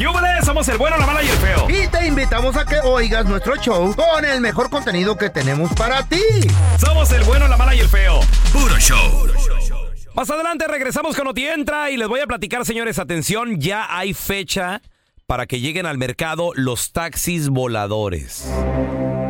¡Yúbales! Somos el bueno, la mala y el feo. Y te invitamos a que oigas nuestro show con el mejor contenido que tenemos para ti. Somos el bueno, la mala y el feo. Puro show. Más adelante regresamos con Otientra y les voy a platicar, señores, atención, ya hay fecha para que lleguen al mercado los taxis voladores.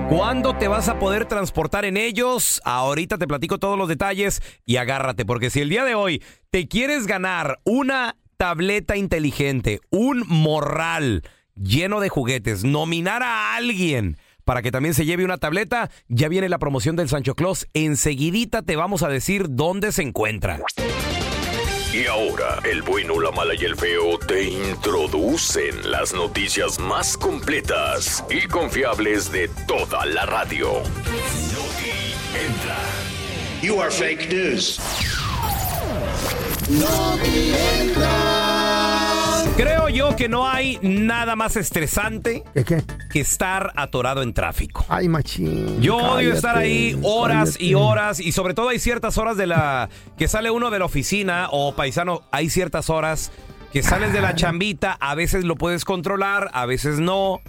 ¿Cuándo te vas a poder transportar en ellos? Ahorita te platico todos los detalles y agárrate, porque si el día de hoy te quieres ganar una tableta inteligente, un morral lleno de juguetes, nominar a alguien para que también se lleve una tableta, ya viene la promoción del Sancho Claus. Enseguidita te vamos a decir dónde se encuentra. Y ahora, el bueno, la mala y el feo te introducen las noticias más completas y confiables de toda la radio. entra. You are fake news. Creo yo que no hay nada más estresante ¿Qué qué? que estar atorado en tráfico. Ay, machín. Yo odio cállate, estar ahí horas y horas y sobre todo hay ciertas horas de la que sale uno de la oficina o paisano, hay ciertas horas que sales de la chambita, a veces lo puedes controlar, a veces no.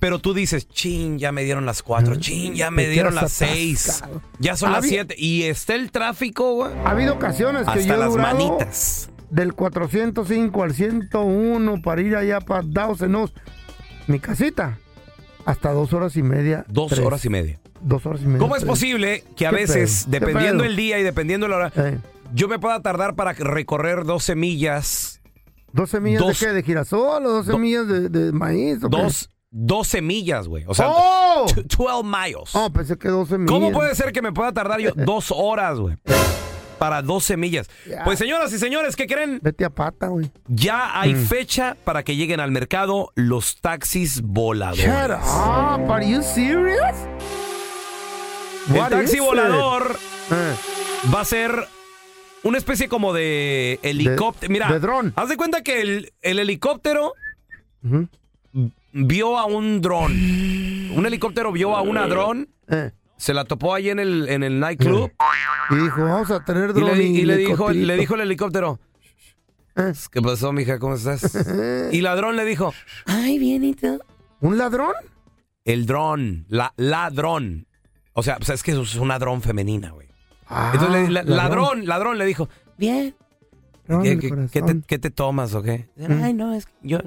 Pero tú dices, chin, ya me dieron las cuatro, chin, ya me dieron las seis, ya son las siete. Y está el tráfico, güey. Ha habido ocasiones que yo Hasta he las durado manitas. del 405 al 101 para ir allá para Dawson, mi casita, hasta dos horas y media. Dos tres. horas y media. Dos horas y media. ¿Cómo es posible que a ¿Qué veces, dependiendo el día y dependiendo la hora, Eh, yo me pueda tardar para recorrer 12 millas, ¿Dos semillas Dos- de qué? ¿De girasol o dos Do- semillas de, de maíz? o dos, 12 millas, güey. O sea, ¡Oh! t- 12 miles. Oh, pensé que dos semillas. ¿Cómo puede ser que me pueda tardar yo dos horas, güey? Para 12 millas. Pues señoras y señores, ¿qué creen? Vete a pata, güey. Ya hay Mm. fecha para que lleguen al mercado los taxis voladores. Shut up. Are you serious? El What taxi volador Eh, va a ser una especie como de helicóptero. Mira, de dron. haz de cuenta que el, el helicóptero. Vio a un dron. Un helicóptero vio a una dron, Eh, se la topó ahí en el, en el nightclub Y dijo, vamos a tener y, dron le, y, le dijo, le dijo el helicóptero, Eh, ¿qué pasó, mija? ¿Cómo estás? Y la dron le dijo, Ay, bien, ¿y tú? ¿Un ladrón? el dron, la, la dron. O sea, pues es que es una dron femenina, güey. Ah, Entonces la- ladrón. ladrón, ladrón le dijo, bien, Ladrón ¿qué, de qué- corazón. qué te, qué te tomas o qué? Mm. Ay, no, es que yo,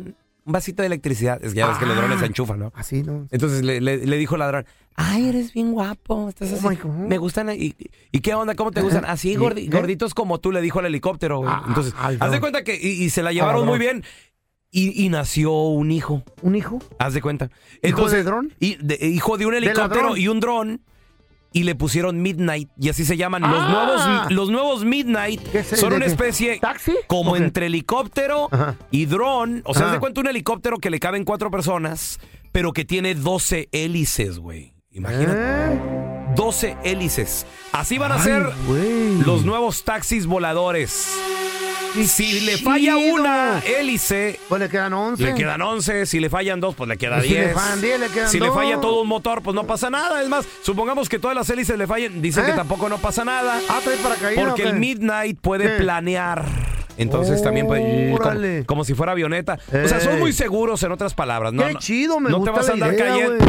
un vasito de electricidad. Es que ya ves que los Ah. drones se enchufan, ¿no? Así, ¿no? Entonces le, le- le dijo el ladrón, ay, eres bien guapo, estás Oh así, my God. me gustan, y, y qué onda, cómo te gustan? Así, gorditos como tú, le dijo al helicóptero, güey. Ah, Entonces, ay, haz de no. cuenta que, y, y se la llevaron muy bien, y, y nació un hijo, ¿Un hijo? haz de cuenta. ¿Hijo de dron? Y de- hijo de un ¿De helicóptero ladrón? y un dron. Y le pusieron Midnight, y así se llaman. Los, Ah. nuevos, los nuevos Midnight ¿Qué es son de una qué? especie ¿Taxi? como ¿O qué? entre helicóptero Ajá. y dron. O sea, haz Ajá. de cuenta un helicóptero que le caben cuatro personas, pero que tiene 12 hélices, güey. Imagínate. ¿Eh? 12 hélices. Así van a Ay, ser güey. los nuevos taxis voladores. Si le falla una hélice, Pues le quedan 11. le quedan 11. Si le fallan dos, pues le queda Y si 10. le fallan 10, le quedan Si le falla todo un motor, pues no pasa nada. Es más, supongamos que todas las hélices le fallen. Dicen ¿Eh? que tampoco no pasa nada. Ah, trae paracaídas. Porque el Midnight puede ¿Qué? planear. Entonces también puede como, si fuera avioneta. O sea, son muy seguros en otras palabras. No, Qué no- chido, me no gusta te vas a andar idea, cayendo.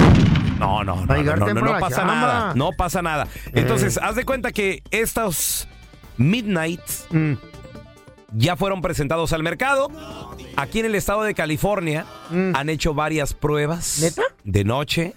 No, no, no, no, no, pasa nada. No pasa nada. Entonces, haz de cuenta que estos Midnight Mm. Ya fueron presentados al mercado. Aquí en el estado de California Mm. han hecho varias pruebas ¿Neta? de noche.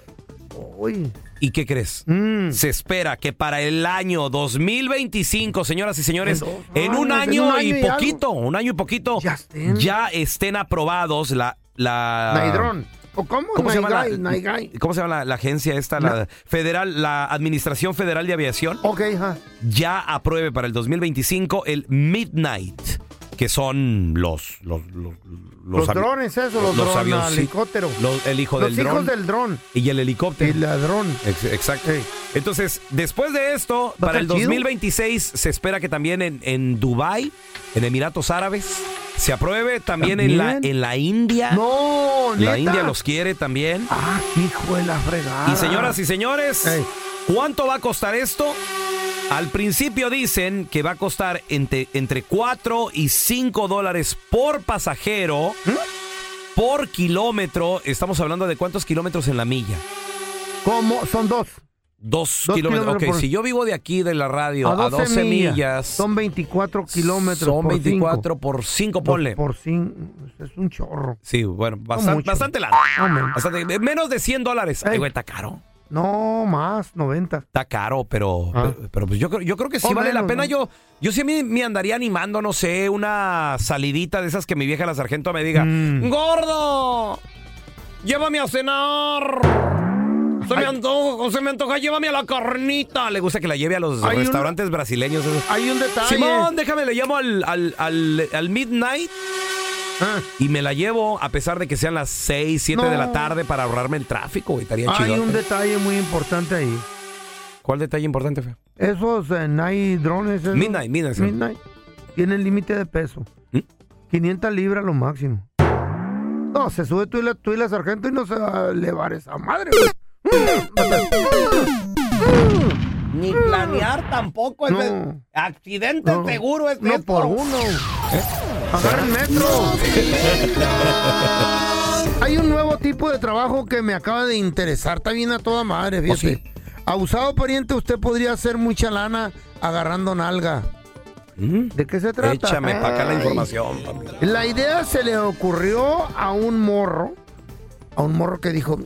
Uy. ¿Y qué crees? Mm. Se espera que para el año 2025, señoras y señores, En dos en un en año, un año y y algo. poquito, un año y poquito, Ya estén. ya estén aprobados la... la Naidrón. ¿O cómo? ¿Cómo se llama la, Naigai, Naigai. ¿Cómo se llama la, la agencia esta, la federal, la Administración Federal de Aviación? Ok, ajá. Ya apruebe para el 2025 el Midnight, que son los los los, drones, eso, los, los drones, avioncitos. helicóptero. los- el hijo Los del hijos dron del dron. y el helicóptero. El ladrón. Ex- Exacto. Entonces, después de esto, ¿Va a para el estar chido? 2026 se espera que también en, en Dubai, en Emiratos Árabes, se apruebe también, en la en la India. No, la ¿neta? India los quiere también. Ah, hijo de la fregada. Y señoras y señores. ¿cuánto va a costar esto? Al principio dicen que va a costar entre, entre 4 y 5 dólares por pasajero. por kilómetro, estamos hablando de cuántos kilómetros en la milla. ¿Cómo? Son dos. Dos, Dos kilómetros. kilómetros Ok, por- si yo vivo de aquí de la radio a 12, 12 millas, Son 24 kilómetros. son por 24 cinco. por 5, Dos ponle. Por 5. Es un chorro. Sí, bueno, bastante. No. Bastante- menos de 100 dólares. Ay, Ey. güey, está caro. No, más, 90. Está caro, pero, Ah. pero, pero, pues yo, creo- yo creo que sí O vale la pena. ¿no? Yo, yo sí me, me andaría animando, no sé, una salidita de esas que mi vieja la sargento me diga, Mm. gordo, llévame a cenar. Se me, antoja, se me antoja, llévame a la carnita. Le gusta que la lleve a los Hay restaurantes brasileños. esos. Hay un detalle. Simón, déjame, le llamo al, al, al, al midnight y me la llevo a pesar de que sean las 6, 7 de la tarde para ahorrarme el tráfico, güey. Estaría hay un detalle muy importante ahí. ¿Cuál detalle importante, feo? Esos eh, night drones. esos- Midnight, midnight, sí. Midnight. Tienen límite de peso. ¿Mm? 500 libras lo máximo. No, se sube tú y la, tú y la sargento y no se va a elevar esa madre. Ni planear tampoco. es No. accidente No. No por uno. Agarra el metro. Hay un nuevo tipo de trabajo que me acaba de interesar. Está bien a toda madre, ¿Oh, fíjate. Abusado pariente, usted podría hacer mucha lana agarrando nalga. ¿De qué se trata? Échame para acá la información, papi. La idea se le ocurrió a un morro, a un morro que dijo,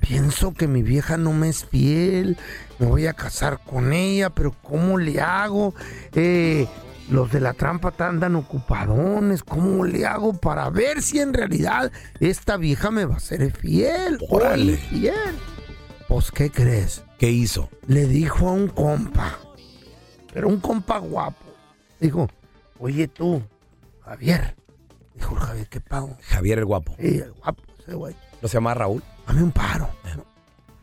pienso que mi vieja no me es fiel, me voy a casar con ella, pero ¿cómo le hago? Eh, los de la trampa andan ocupadones, ¿cómo le hago para ver si en realidad esta vieja me va a ser fiel? Órale. fiel. Pues, ¿qué crees? ¿Qué hizo? le dijo a un compa, pero un compa guapo, dijo, oye tú, Javier, dijo Javier, ¿qué pago? Javier el guapo. Sí, el guapo, ese güey, ¿No se llama Raúl? hazme un paro. Hazme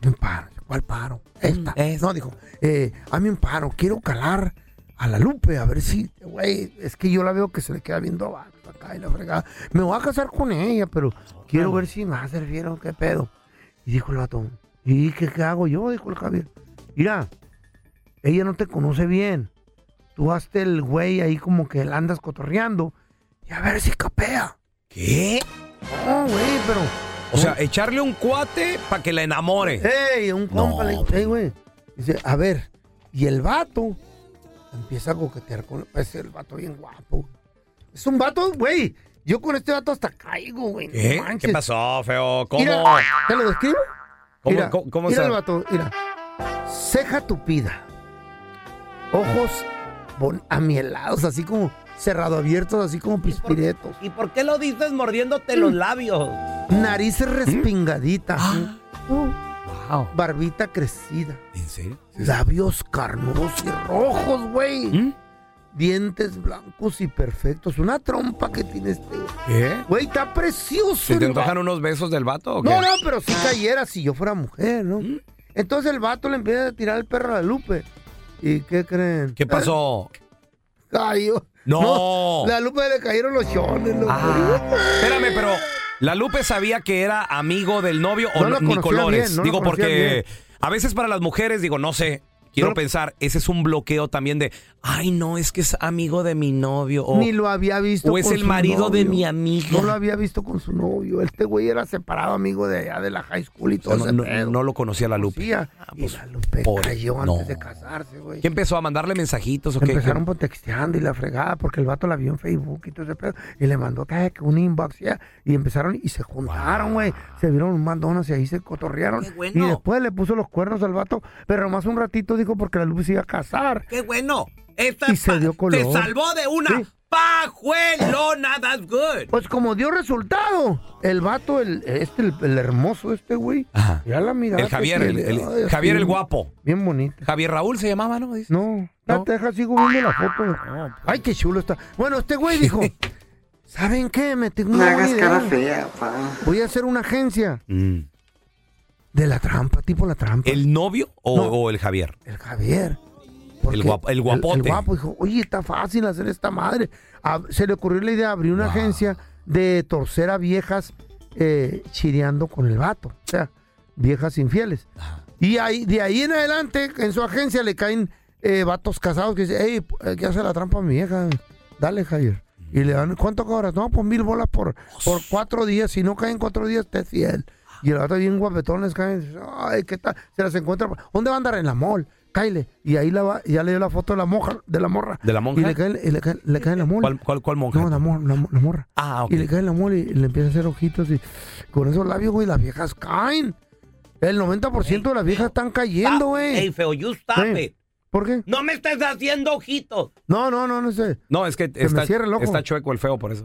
un paro. ¿Cuál paro? Esta. No, dijo, eh, hazme un paro, quiero calar a la Lupe, a ver si, güey, es que yo la veo que se le queda viendo abajo, acá y la fregada. Me voy a casar con ella, pero quiero ver si me va a servir o qué pedo. Y dijo el vato, ¿y qué, qué hago yo? Dijo el Javier. Mira, ella no te conoce bien. Tú hazte el güey ahí como que la andas cotorreando y a ver si capea. ¿Qué? No, güey, pero O sea, echarle un cuate para que la enamore. ¡Ey! Un compa No, le dijo, ¡Ey, güey! Dice, a ver, y el vato empieza a coquetear con pues, el vato bien guapo. Es un vato, güey. Yo con este vato hasta caigo, güey. ¿Qué? manches. ¿Qué pasó, feo? ¿Cómo? Mira, ¿te lo describo? ¿Cómo- mira, cómo- cómo mira el vato, mira. Ceja tupida. Ojos bon- amielados, así como cerrado abiertos, así como pispiretos. ¿Y por qué lo dices mordiéndote los labios? Nariz respingadita. Ah. Wow. Barbita crecida. ¿En serio? Labios carnudos y rojos, güey. ¿Mm? Dientes blancos y perfectos. Una trompa que tiene este. ¿Qué? Güey, está precioso. ¿Se te antojan unos besos del vato o qué? No, no, pero si cayera si yo fuera mujer, ¿no? ¿Mm? Entonces el vato le empieza a tirar el perro a la Lupe. ¿Y qué creen? ¿Qué pasó? Cayó. No. La Lupe le cayeron los chones, loco. Ah, espérame, pero ¿la Lupe sabía que era amigo del novio o No lo no- ni conocía colores? bien, no lo digo, porque bien. a veces para las mujeres, digo, no sé, quiero No pensar, ese es un bloqueo también de, ay, no, es que es amigo de mi novio. O, Ni lo había visto o es con el su marido de mi amiga. No lo había visto con su novio. Este güey era separado amigo de allá de la high school y O todo sea, ese no, no- pedo. no lo conocía la Lupe. Conocía. Ah, y pues, la Lupe cayó antes No. de casarse, güey. ¿Qué empezó a mandarle mensajitos o qué? Empezaron por texteando y la fregada porque el vato la vio en Facebook y todo ese pedo. Y le mandó que un inbox ya. Y empezaron y se juntaron, güey. Se vieron un mandonas y ahí se cotorrearon. Qué bueno. Y después le puso los cuernos al vato. Pero nomás un ratito dijo porque la Lupe se iba a casar. ¡Qué bueno! Esta Y se dio color. te salvó de una Sí. pajuelona, that's good. Pues como dio resultado, el vato, el, este, el, el hermoso este güey. Ajá. Ya la mirada. El Javier, el, Javier el guapo. Bien bonito. Javier Raúl se llamaba, ¿no? No, ¿No? te deja, sigo viendo la foto. Ay, qué chulo está. Bueno, este güey dijo, ¿saben qué? Me tengo una buena idea. fea, pa. Voy a hacer una agencia Mm. De la trampa, tipo la trampa. ¿El novio o, No. o el Javier? El Javier. El guapo- el guapote. El, guapo dijo, oye, está fácil hacer esta madre. A- se le ocurrió la idea de abrir una Wow. agencia de torcer a viejas eh, chireando con el vato. O sea, viejas infieles. Ajá. Y ahí, de ahí en adelante, en su agencia le caen eh, vatos casados que dicen, hey, ¿qué hace la trampa a mi vieja? Dale, Javier. Y le dan, ¿cuánto cobras? No, pues mil bolas por, por cuatro días. Si no caen cuatro días, te es fiel. Y el vato bien guapetón les caen. Ay, ¿qué tal? Se las encuentra. ¿Dónde va a andar? En la mall. Cáile. Y ahí la va, ya le dio la foto de la moja, de la morra. ¿De la monja? Y le cae, y le cae, le cae en la mall. ¿Cuál, cuál, cuál monja? No, la, mor- la, la morra. Ah, ok. Y le cae en la mole y le empieza a hacer ojitos y con esos labios, güey, las viejas caen. El 90% de las viejas están cayendo, güey. Ey, feo, you stop it. ¿Por qué? No me estés haciendo ojitos. No, no, no, no sé. No, es que me está, cierra el ojo. está chueco el feo por eso.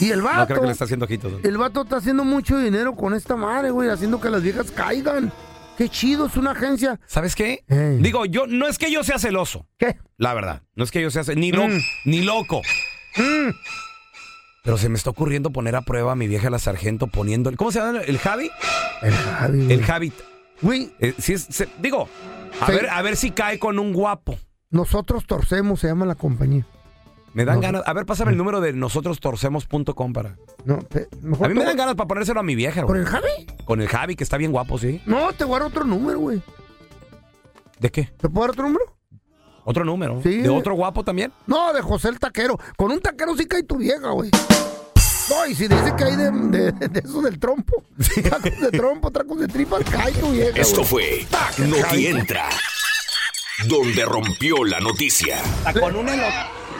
Y el No vato, creo que le está haciendo ojitos. el vato está haciendo mucho dinero con esta madre, güey, haciendo que las viejas caigan. Qué chido, es una agencia. ¿Sabes qué? Digo, yo no es que yo sea celoso, ¿Qué? la verdad. No es que yo sea ce- ni, lo- Mm. ni loco. Pero se me está ocurriendo poner a prueba a mi vieja la sargento poniendo... ¿Cómo se llama? ¿El Javi? El Javi, güey. El Javi. Güey, Eh, si es- se- digo, a, Sí. ver, a ver si cae con un guapo. nosotros torcemos, se llama la compañía. Me dan No. ganas. A ver, pásame el número de nosotros.torcemos.com para. No, te- mejor A mí me dan ganas para ponérselo a mi vieja, ¿Por güey. el Javi? Con el Javi, que está bien guapo, sí. No, te guardo otro número, güey. ¿De qué? ¿Te puedo dar otro número? ¿Otro número? Sí. ¿De otro guapo también? No, de José el taquero. Con un taquero sí cae tu vieja, güey. No, y si dice que hay de, de, de eso del trompo, tacos de trompo, tacos de tripas, cae tu vieja. Esto güey. fue Noti Entra, donde rompió la noticia. Con un, elo-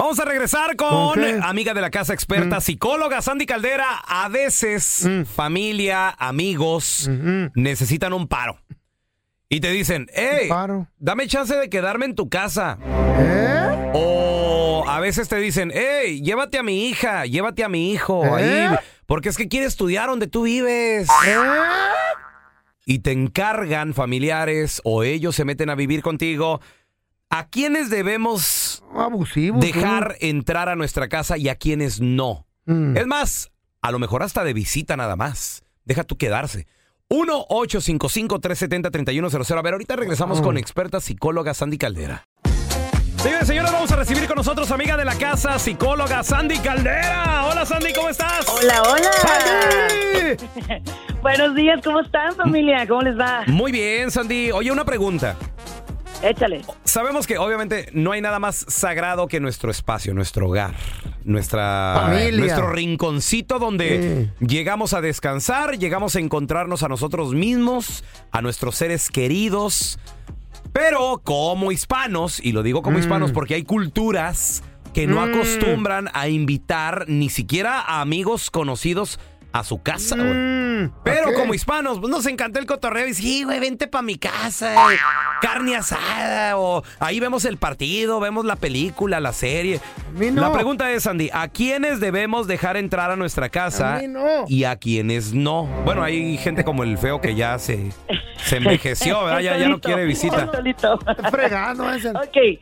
Vamos a regresar con amiga de la casa experta, psicóloga Sandy Caldera. A veces, familia, amigos, necesitan un paro. Y te dicen, hey, Paro. dame chance de quedarme en tu casa. ¿Eh? O a veces te dicen, hey, llévate a mi hija, llévate a mi hijo ¿Eh? ahí, porque es que quiere estudiar donde tú vives. ¿Eh? Y te encargan familiares o ellos se meten a vivir contigo. ¿A quiénes debemos Abusivo. dejar entrar a nuestra casa y a quienes no? Mm. Es más, a lo mejor hasta de visita nada más. Deja tú quedarse. 1-855-370-3100. A ver, ahorita regresamos con experta psicóloga Sandy Caldera. Señores, señores, vamos a recibir con nosotros amiga de la casa, psicóloga Sandy Caldera. Hola Sandy, ¿cómo estás? Hola, hola. ¡Sandy! Buenos días, ¿cómo están familia? ¿Cómo les va? Muy bien, Sandy. Oye, una pregunta. Échale. Sabemos que obviamente no hay nada más sagrado que nuestro espacio, nuestro hogar, nuestra Familia. nuestro rinconcito donde llegamos a descansar, llegamos a encontrarnos a nosotros mismos, a nuestros seres queridos. Pero como hispanos, y lo digo como Mm. hispanos porque hay culturas que no Mm. acostumbran a invitar ni siquiera a amigos conocidos a su casa, güey. Mm, Pero ¿a qué? como hispanos, pues nos encanta el cotorreo y sí, güey, vente pa' mi casa, eh, carne asada, o ahí vemos el partido, vemos la película, la serie. mí no. La pregunta es, Andy, ¿a quiénes debemos dejar entrar a nuestra casa A mí no. y a quiénes no? Bueno, hay gente como el feo que ya se, se envejeció, ¿verdad? Ya, ya no quiere visita. Fregando ese. ok,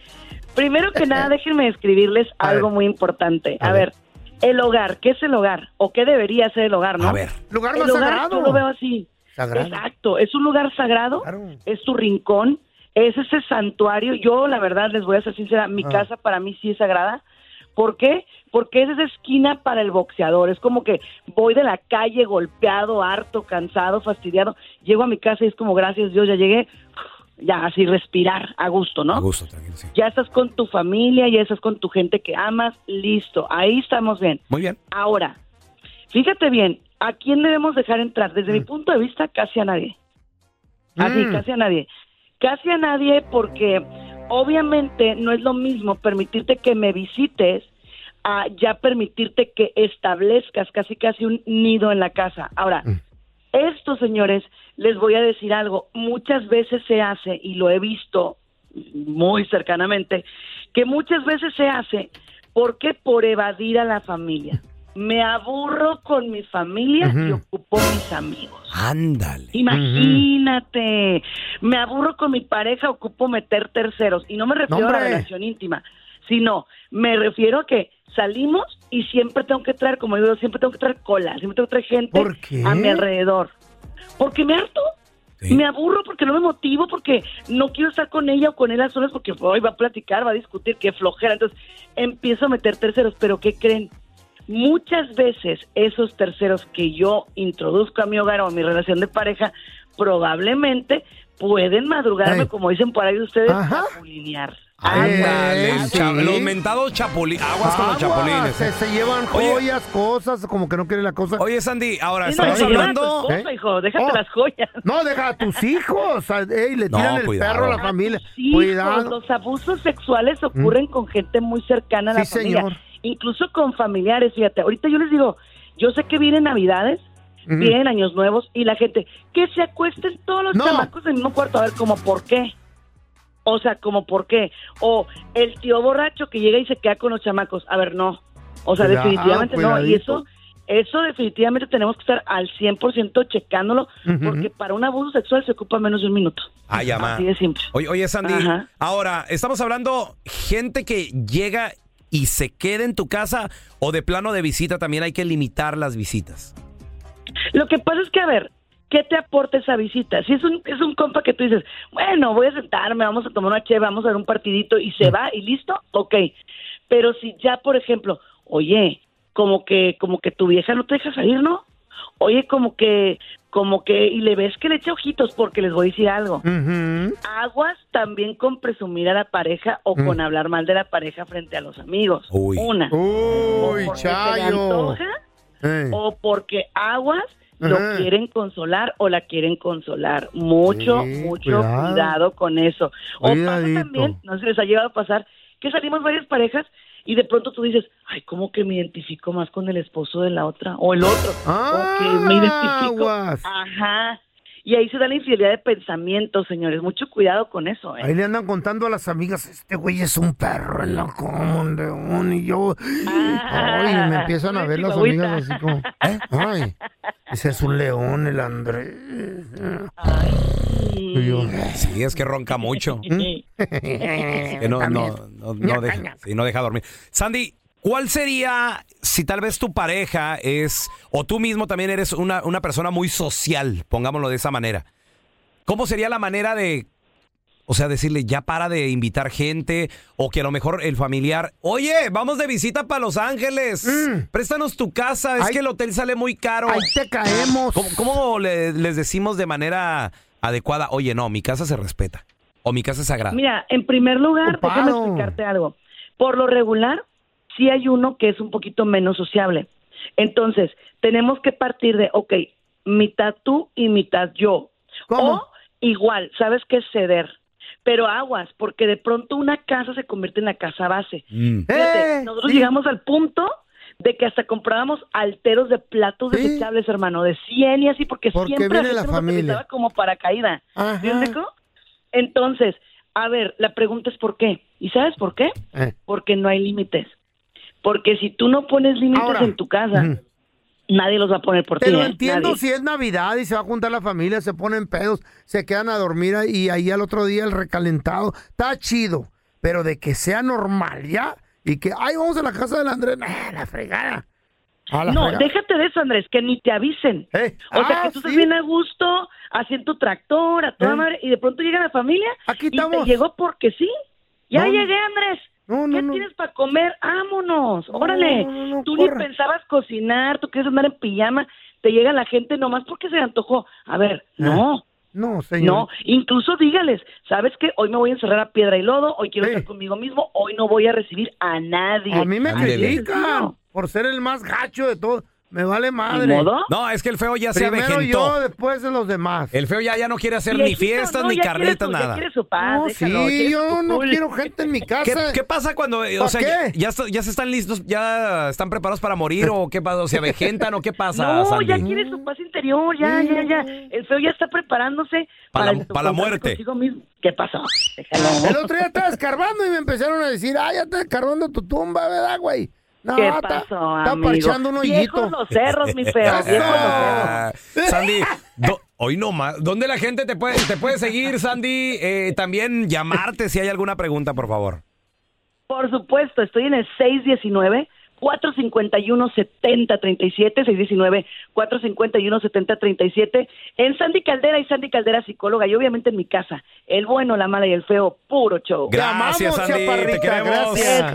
primero que nada, déjenme escribirles A algo ver. muy importante. A A, ver. ver. El hogar, ¿qué es el hogar? ¿O qué debería ser el hogar, no? A ver. Lugar el más hogar, sagrado. yo lo veo así. Sagrado. Exacto, es un lugar sagrado, Claro. es tu rincón, es ese santuario. Yo, la verdad, les voy a ser sincera, mi Ah. casa para mí sí es sagrada. ¿Por qué? Porque es esa esquina para el boxeador. Es como que voy de la calle golpeado, harto, cansado, fastidiado. Llego a mi casa y es como, gracias Dios, ya llegué. Ya, así respirar a gusto, ¿no? A gusto, tranquilo, sí. Ya estás con tu familia, ya estás con tu gente que amas, listo. Ahí estamos bien. Muy bien. Ahora, fíjate bien, ¿a quién debemos dejar entrar? Desde mi punto de vista, casi a nadie. Así, Mm. casi a nadie. Casi a nadie porque obviamente no es lo mismo permitirte que me visites a ya permitirte que establezcas casi casi un nido en la casa. Ahora, esto, señores, les voy a decir algo. Muchas veces se hace, y lo he visto muy cercanamente, que muchas veces se hace porque por evadir a la familia. Me aburro con mi familia y ocupo mis amigos. Ándale. Imagínate, me aburro con mi pareja, ocupo meter terceros. Y no me refiero a la relación íntima, sino me refiero a que salimos y siempre tengo que traer, como digo, siempre tengo que traer cola, siempre tengo que traer gente ¿Por qué? a mi alrededor. Porque me harto. Sí. Me aburro porque no me motivo, porque no quiero estar con ella o con él a solas porque hoy va a platicar, va a discutir, qué flojera. Entonces empiezo a meter terceros, pero ¿qué creen? Muchas veces esos terceros que yo introduzco a mi hogar o a mi relación de pareja probablemente pueden madrugarme, como dicen por ahí ustedes, Ajá. chapulinear. Ándale, sí. los mentados chapulines. Aguas con los chapulines. Se, se llevan Oye. joyas, cosas, como que no quieren la cosa. Oye, Sandy, ahora estamos a hablando. esposa, ¿Eh? hijo, déjate Oh. las joyas. No, deja a tus hijos. a- ey, le No, tiran el cuidado. perro a la familia. Cuidado. Mm. los abusos sexuales ocurren con gente muy cercana a la Sí, familia, señor. incluso con familiares, fíjate, ahorita yo les digo, yo sé que vienen Navidades, vienen Años Nuevos y la gente, que se acuesten todos los No. chamacos en el mismo cuarto, a ver, como por qué? O sea, como por qué? O el tío borracho que llega y se queda con los chamacos, a ver, no. O sea, Cuidado, definitivamente no, y eso... Eso definitivamente tenemos que estar al 100% checándolo, porque para un abuso sexual se ocupa menos de un minuto. Ah, ya. Así de simple. Oye, oye, Sandy, Ajá. ahora, ¿estamos hablando gente que llega y se queda en tu casa o de plano de visita también hay que limitar las visitas? Lo que pasa es que, a ver, ¿qué te aporta esa visita? Si es un, es un compa que tú dices, bueno, voy a sentarme, vamos a tomar una cheve, vamos a ver un partidito y se va y listo, ok. Pero si ya, por ejemplo, oye, como que, como que tu vieja no te deja salir, ¿no? Oye, como que, como que, y le ves que le echa ojitos porque les voy a decir algo. Aguas también con presumir a la pareja o con hablar mal de la pareja frente a los amigos. Uy. Una. o Uy, le chayo. antoja, Eh. o porque aguas lo Ajá. quieren consolar o la quieren consolar. Mucho, Sí, mucho cuidado. cuidado. con eso. O pasa también, no sé les ha llegado a pasar, que salimos varias parejas y de pronto tú dices, ay, ¿cómo que me identifico más con el esposo de la otra? O el otro. Ah, o que me identifico. aguas. Ajá. Y ahí se da la infidelidad de pensamientos, señores. Mucho cuidado con eso, ¿eh? Ahí le andan contando a las amigas, este güey es un perro en la león, y yo, Ah, ay, me empiezan a ver las amigas así como, ¿eh? Ay, ese es un león, el Andrés. Sí, es que ronca mucho. Que no, no, no, no deja, sí, no deja dormir. Sandy, ¿cuál sería si tal vez tu pareja es, o tú mismo también eres una, una persona muy social, pongámoslo de esa manera? ¿Cómo sería la manera de, o sea, decirle, ya para de invitar gente, o que a lo mejor el familiar, oye, vamos de visita para Los Ángeles, Mm. préstanos tu casa, es Ay. que el hotel sale muy caro. ahí te caemos. ¿Cómo, cómo le- les decimos de manera adecuada, oye, no, mi casa se respeta, o mi casa es sagrada? Mira, en primer lugar, déjame explicarte algo. Por lo regular, sí hay uno que es un poquito menos sociable. Entonces, tenemos que partir de, ok, mitad tú y mitad yo. ¿Cómo? O igual, ¿sabes qué es ceder? Pero aguas, porque de pronto una casa se convierte en la casa base. Mm. Fíjate, Eh, nosotros sí. llegamos al punto de que hasta comprábamos alteros de platos Sí. desechables, hermano, de 100 y así, porque, Porque siempre viene la familia. utilizaba como para caída. Ajá. ¿Sí me explico? Entonces, a ver, la pregunta es ¿por qué? ¿Y sabes por qué? Eh, Porque no hay límites. Porque si tú no pones límites Ahora. en tu casa, Ujú. nadie los va a poner por Te ti. lo ¿eh? entiendo Nadie. si es Navidad y se va a juntar la familia, se ponen pedos, se quedan a dormir y ahí al otro día el recalentado. Está chido, pero de que sea normal ya y que, ay, vamos a la casa del Andrés, nah, la fregada. A la No, fregada. déjate de eso, Andrés, que ni te avisen. Eh, O sea, ah, que tú estás sí. bien a gusto, haciendo tu tractor, a toda Eh. madre, y de pronto llega la familia Aquí y estamos. te llegó porque sí. Ya No, llegué, Andrés. No, no, ¿Qué no. tienes para comer? Vámonos, órale. no, no, no, Tú corra. ni pensabas cocinar, tú quieres andar en pijama, te llega la gente nomás porque se le antojó. A ver, no, No, señor. no, incluso dígales, ¿sabes qué? Hoy me voy a encerrar a piedra y lodo, hoy quiero Sí. estar conmigo mismo, hoy no voy a recibir a nadie. A mí me critican por ser el más gacho de todo. Me vale ¿Ni madre. modo? No, es que el feo ya se Primero avejentó. yo, después de los demás. El feo ya, ya no quiere hacer ni fiestas, no, ni ya nada. quiere su paz, No, déjalo, sí, yo su no cool. quiero gente en mi ¿Qué, casa. qué pasa cuando, o ¿Pa sea, ya, qué? ya, está- ya se están listos, ya están preparados para morir o qué pasa, o se avejentan o qué pasa, No, Sandy? ya quiere su paz interior, ya, ya, ya. El feo ya está preparándose Pa' la- el- pa' la muerte. mismo. ¿Qué pasó? Déjalo. El otro día estaba escarbando y me empezaron a decir, ah, ya está escarbando tu tumba, ¿verdad, güey? No, ¿Qué está, pasó, está amigo? parchando un Viejos hoyito. los cerros, mi feo, viejos los cerros. Ah, Sandy, do- hoy no más. ¿Dónde la gente te puede, te puede seguir, Sandy? Eh, también llamarte si hay alguna pregunta, por favor. Por supuesto, estoy en el 451-7037, 619-451-7037, en Sandy Caldera y Sandy Caldera psicóloga y obviamente en mi casa, el bueno, la mala y el feo, puro show. Gracias, Sandy. Te queremos. gracias.